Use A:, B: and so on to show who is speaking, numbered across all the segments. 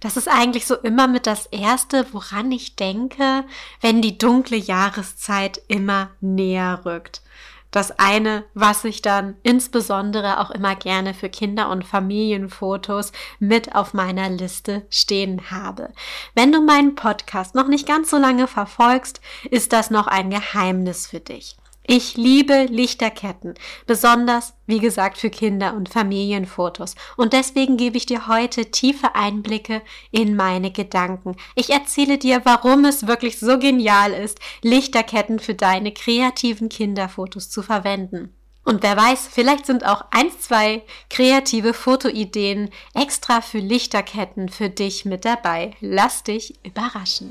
A: Das ist eigentlich so immer mit das Erste, woran ich denke, wenn die dunkle Jahreszeit immer näher rückt. Das eine, was ich dann insbesondere auch immer gerne für Kinder- und Familienfotos mit auf meiner Liste stehen habe. Wenn du meinen Podcast noch nicht ganz so lange verfolgst, ist das noch ein Geheimnis für dich. Ich liebe Lichterketten, besonders, wie gesagt, für Kinder- und Familienfotos. Und deswegen gebe ich dir heute tiefe Einblicke in meine Gedanken. Ich erzähle dir, warum es wirklich so genial ist, Lichterketten für deine kreativen Kinderfotos zu verwenden. Und wer weiß, vielleicht sind auch eins, zwei kreative Fotoideen extra für Lichterketten für dich mit dabei. Lass dich überraschen.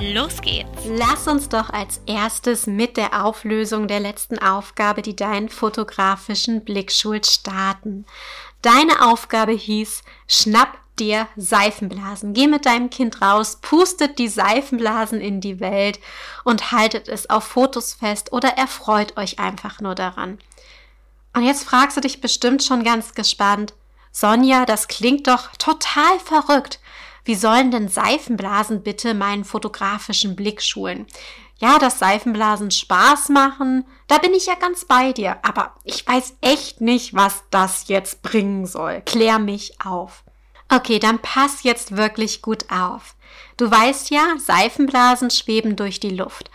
B: Los geht's!
A: Lass uns doch als erstes mit der Auflösung der letzten Aufgabe, die deinen fotografischen Blick schult, starten. Deine Aufgabe hieß, schnapp dir Seifenblasen. Geh mit deinem Kind raus, pustet die Seifenblasen in die Welt und haltet es auf Fotos fest oder erfreut euch einfach nur daran. Und jetzt fragst du dich bestimmt schon ganz gespannt, Sonja, das klingt doch total verrückt. Wie sollen denn Seifenblasen bitte meinen fotografischen Blick schulen? Ja, dass Seifenblasen Spaß machen, da bin ich ja ganz bei dir, aber ich weiß echt nicht, was das jetzt bringen soll. Klär mich auf. Okay, dann pass jetzt wirklich gut auf. Du weißt ja, Seifenblasen schweben durch die Luft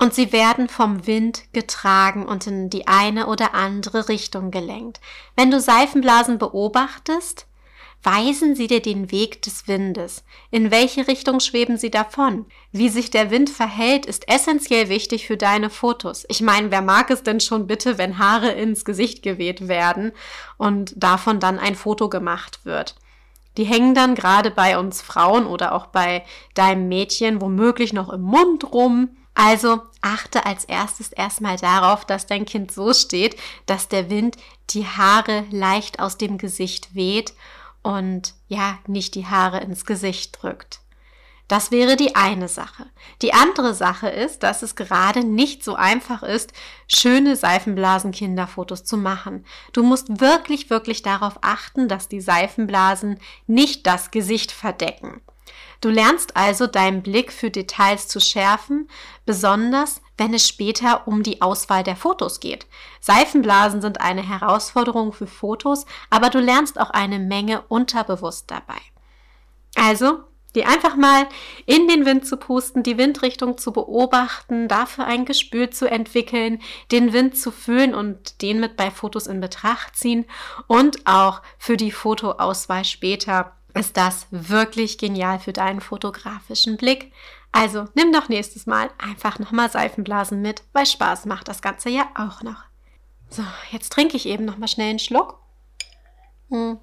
A: und sie werden vom Wind getragen und in die eine oder andere Richtung gelenkt. Wenn du Seifenblasen beobachtest, Weisen sie dir den Weg des Windes. In welche Richtung schweben sie davon? Wie sich der Wind verhält, ist essentiell wichtig für deine Fotos. Ich meine, wer mag es denn schon bitte, wenn Haare ins Gesicht geweht werden und davon dann ein Foto gemacht wird? Die hängen dann gerade bei uns Frauen oder auch bei deinem Mädchen womöglich noch im Mund rum. Also achte als erstes erstmal darauf, dass dein Kind so steht, dass der Wind die Haare leicht aus dem Gesicht weht und ja, nicht die Haare ins Gesicht drückt. Das wäre die eine Sache. Die andere Sache ist, dass es gerade nicht so einfach ist, schöne Seifenblasen-Kinderfotos zu machen. Du musst wirklich, wirklich darauf achten, dass die Seifenblasen nicht das Gesicht verdecken. Du lernst also deinen Blick für Details zu schärfen, besonders wenn es später um die Auswahl der Fotos geht. Seifenblasen sind eine Herausforderung für Fotos, aber du lernst auch eine Menge unterbewusst dabei. Also, die einfach mal in den Wind zu pusten, die Windrichtung zu beobachten, dafür ein Gespür zu entwickeln, den Wind zu fühlen und den mit bei Fotos in Betracht ziehen und auch für die Fotoauswahl später ist das wirklich genial für deinen fotografischen Blick. Also nimm doch nächstes Mal einfach nochmal Seifenblasen mit, weil Spaß macht das Ganze ja auch noch. So, jetzt trinke ich eben nochmal schnell einen Schluck. Hm.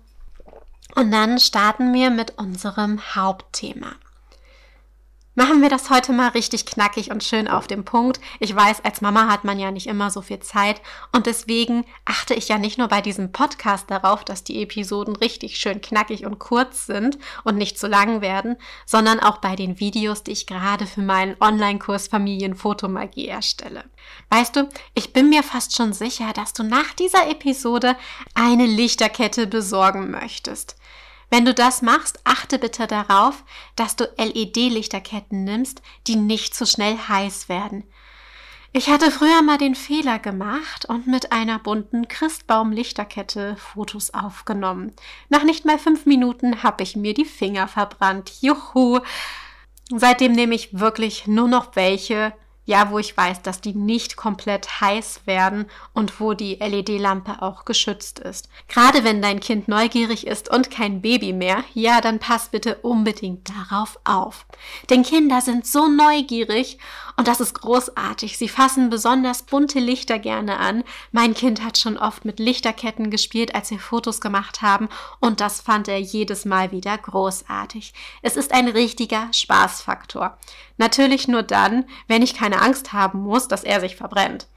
A: Und dann starten wir mit unserem Hauptthema. Machen wir das heute mal richtig knackig und schön auf den Punkt. Ich weiß, als Mama hat man ja nicht immer so viel Zeit und deswegen achte ich ja nicht nur bei diesem Podcast darauf, dass die Episoden richtig schön knackig und kurz sind und nicht zu lang werden, sondern auch bei den Videos, die ich gerade für meinen Online-Kurs Familienfotomagie erstelle. Weißt du, ich bin mir fast schon sicher, dass du nach dieser Episode eine Lichterkette besorgen möchtest. Wenn du das machst, achte bitte darauf, dass du LED-Lichterketten nimmst, die nicht zu schnell heiß werden. Ich hatte früher mal den Fehler gemacht und mit einer bunten Christbaum-Lichterkette Fotos aufgenommen. Nach nicht mal fünf Minuten habe ich mir die Finger verbrannt. Juhu! Seitdem nehme ich wirklich nur noch welche, ja, wo ich weiß, dass die nicht komplett heiß werden und wo die LED-Lampe auch geschützt ist. Gerade wenn dein Kind neugierig ist und kein Baby mehr, ja, dann pass bitte unbedingt darauf auf. Denn Kinder sind so neugierig und das ist großartig. Sie fassen besonders bunte Lichter gerne an. Mein Kind hat schon oft mit Lichterketten gespielt, als wir Fotos gemacht haben und das fand er jedes Mal wieder großartig. Es ist ein richtiger Spaßfaktor. Natürlich nur dann, wenn ich keine Angst haben muss, dass er sich verbrennt.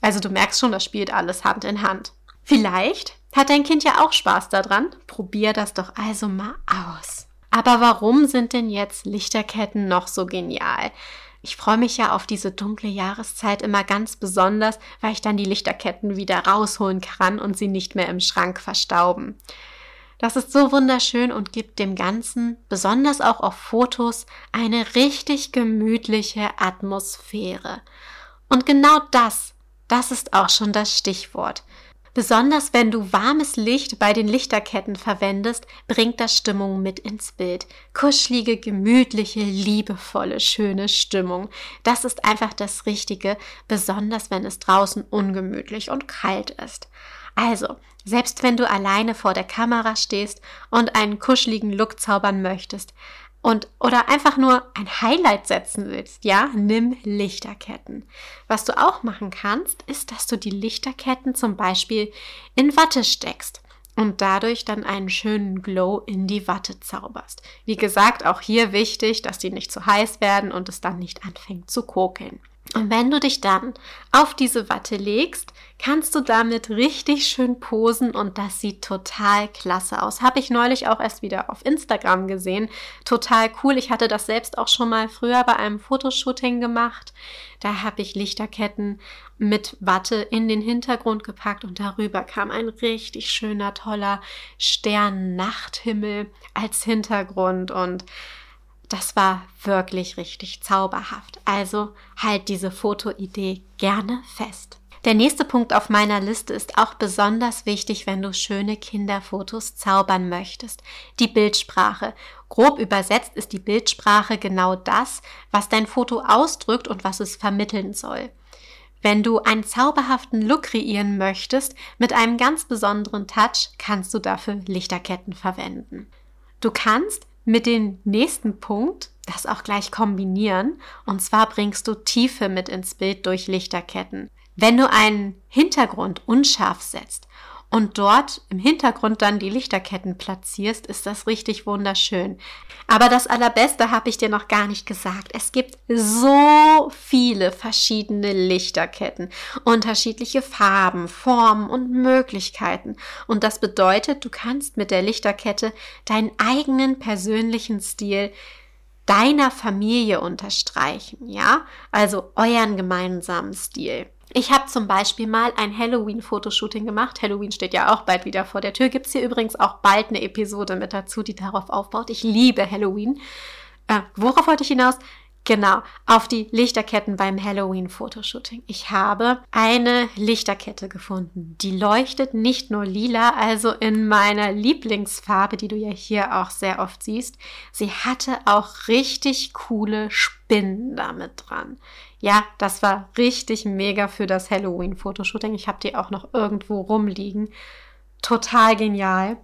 A: Also du merkst schon, das spielt alles Hand in Hand. Vielleicht hat dein Kind ja auch Spaß daran. Probier das doch also mal aus. Aber warum sind denn jetzt Lichterketten noch so genial? Ich freue mich ja auf diese dunkle Jahreszeit immer ganz besonders, weil ich dann die Lichterketten wieder rausholen kann und sie nicht mehr im Schrank verstauben. Das ist so wunderschön und gibt dem Ganzen, besonders auch auf Fotos, eine richtig gemütliche Atmosphäre. Und genau das, das ist auch schon das Stichwort. Besonders wenn du warmes Licht bei den Lichterketten verwendest, bringt das Stimmung mit ins Bild. Kuschelige, gemütliche, liebevolle, schöne Stimmung. Das ist einfach das Richtige, besonders wenn es draußen ungemütlich und kalt ist. Also, selbst wenn du alleine vor der Kamera stehst und einen kuscheligen Look zaubern möchtest, und oder einfach nur ein Highlight setzen willst, ja, nimm Lichterketten. Was du auch machen kannst, ist, dass du die Lichterketten zum Beispiel in Watte steckst und dadurch dann einen schönen Glow in die Watte zauberst. Wie gesagt, auch hier wichtig, dass die nicht zu heiß werden und es dann nicht anfängt zu kokeln. Und wenn du dich dann auf diese Watte legst, kannst du damit richtig schön posen und das sieht total klasse aus. Habe ich neulich auch erst wieder auf Instagram gesehen. Total cool. Ich hatte das selbst auch schon mal früher bei einem Fotoshooting gemacht. Da habe ich Lichterketten mit Watte in den Hintergrund gepackt und darüber kam ein richtig schöner, toller Stern-Nachthimmel als Hintergrund und das war wirklich richtig zauberhaft. Also halt diese Fotoidee gerne fest. Der nächste Punkt auf meiner Liste ist auch besonders wichtig, wenn du schöne Kinderfotos zaubern möchtest. Die Bildsprache. Grob übersetzt ist die Bildsprache genau das, was dein Foto ausdrückt und was es vermitteln soll. Wenn du einen zauberhaften Look kreieren möchtest mit einem ganz besonderen Touch, kannst du dafür Lichterketten verwenden. Du kannst mit dem nächsten Punkt das auch gleich kombinieren. Und zwar bringst du Tiefe mit ins Bild durch Lichterketten. Wenn du einen Hintergrund unscharf setzt und dort im Hintergrund dann die Lichterketten platzierst, ist das richtig wunderschön. Aber das Allerbeste habe ich dir noch gar nicht gesagt. Es gibt so viele verschiedene Lichterketten, unterschiedliche Farben, Formen und Möglichkeiten. Und das bedeutet, du kannst mit der Lichterkette deinen eigenen persönlichen Stil deiner Familie unterstreichen, ja? Also euren gemeinsamen Stil. Ich habe zum Beispiel mal ein Halloween-Fotoshooting gemacht. Halloween steht ja auch bald wieder vor der Tür. Gibt es hier übrigens auch bald eine Episode mit dazu, die darauf aufbaut. Ich liebe Halloween. Äh, worauf wollte ich hinaus? Genau, auf die Lichterketten beim Halloween-Fotoshooting. Ich habe eine Lichterkette gefunden. Die leuchtet nicht nur lila, also in meiner Lieblingsfarbe, die du ja hier auch sehr oft siehst. Sie hatte auch richtig coole Spinnen damit dran. Ja, das war richtig mega für das Halloween-Fotoshooting. Ich habe die auch noch irgendwo rumliegen. Total genial,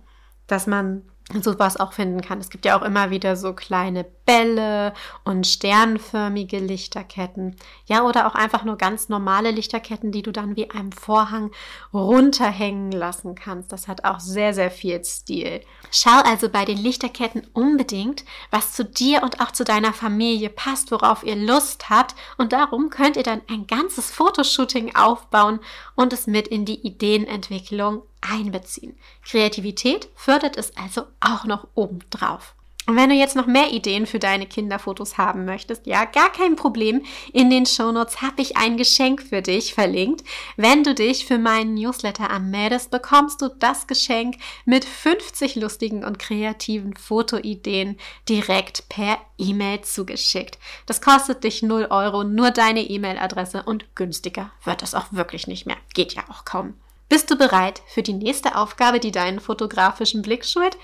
A: dass man sowas auch finden kann. Es gibt ja auch immer wieder so kleine Bälle und sternförmige Lichterketten. Ja, oder auch einfach nur ganz normale Lichterketten, die du dann wie einem Vorhang runterhängen lassen kannst. Das hat auch sehr, sehr viel Stil. Schau also bei den Lichterketten unbedingt, was zu dir und auch zu deiner Familie passt, worauf ihr Lust habt. Und darum könnt ihr dann ein ganzes Fotoshooting aufbauen und es mit in die Ideenentwicklung einbeziehen. Kreativität fördert es also auch noch obendrauf. Und wenn du jetzt noch mehr Ideen für deine Kinderfotos haben möchtest, ja, gar kein Problem. In den Shownotes habe ich ein Geschenk für dich verlinkt. Wenn du dich für meinen Newsletter anmeldest, bekommst du das Geschenk mit 50 lustigen und kreativen Fotoideen direkt per E-Mail zugeschickt. Das kostet dich 0 Euro, nur deine E-Mail-Adresse und günstiger wird es auch wirklich nicht mehr. Geht ja auch kaum. Bist du bereit für die nächste Aufgabe, die deinen fotografischen Blick schult?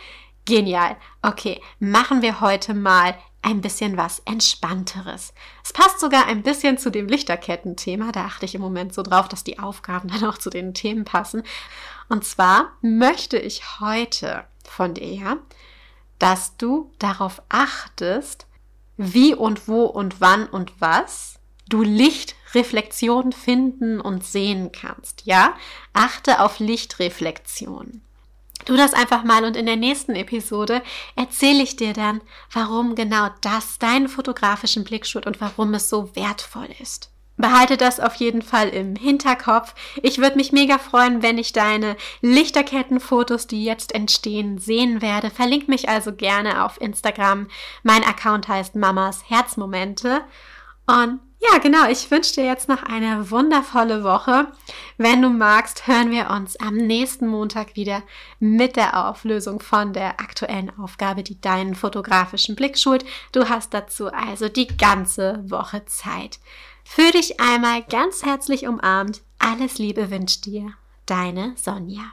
A: Genial. Okay, machen wir heute mal ein bisschen was Entspannteres. Es passt sogar ein bisschen zu dem Lichterketten-Thema. Da achte ich im Moment so drauf, dass die Aufgaben dann auch zu den Themen passen. Und zwar möchte ich heute von dir, dass du darauf achtest, wie und wo und wann und was du Lichtreflexion finden und sehen kannst. Ja, achte auf Lichtreflexion. Tu das einfach mal und in der nächsten Episode erzähle ich dir dann, warum genau das deinen fotografischen Blick schult und warum es so wertvoll ist. Behalte das auf jeden Fall im Hinterkopf. Ich würde mich mega freuen, wenn ich deine Lichterkettenfotos, die jetzt entstehen, sehen werde. Verlink mich also gerne auf Instagram. Mein Account heißt Mamas Herzmomente. Und ja, genau, ich wünsche dir jetzt noch eine wundervolle Woche. Wenn du magst, hören wir uns am nächsten Montag wieder mit der Auflösung von der aktuellen Aufgabe, die deinen fotografischen Blick schult. Du hast dazu also die ganze Woche Zeit. Für dich einmal ganz herzlich umarmt. Alles Liebe wünscht dir deine Sonja.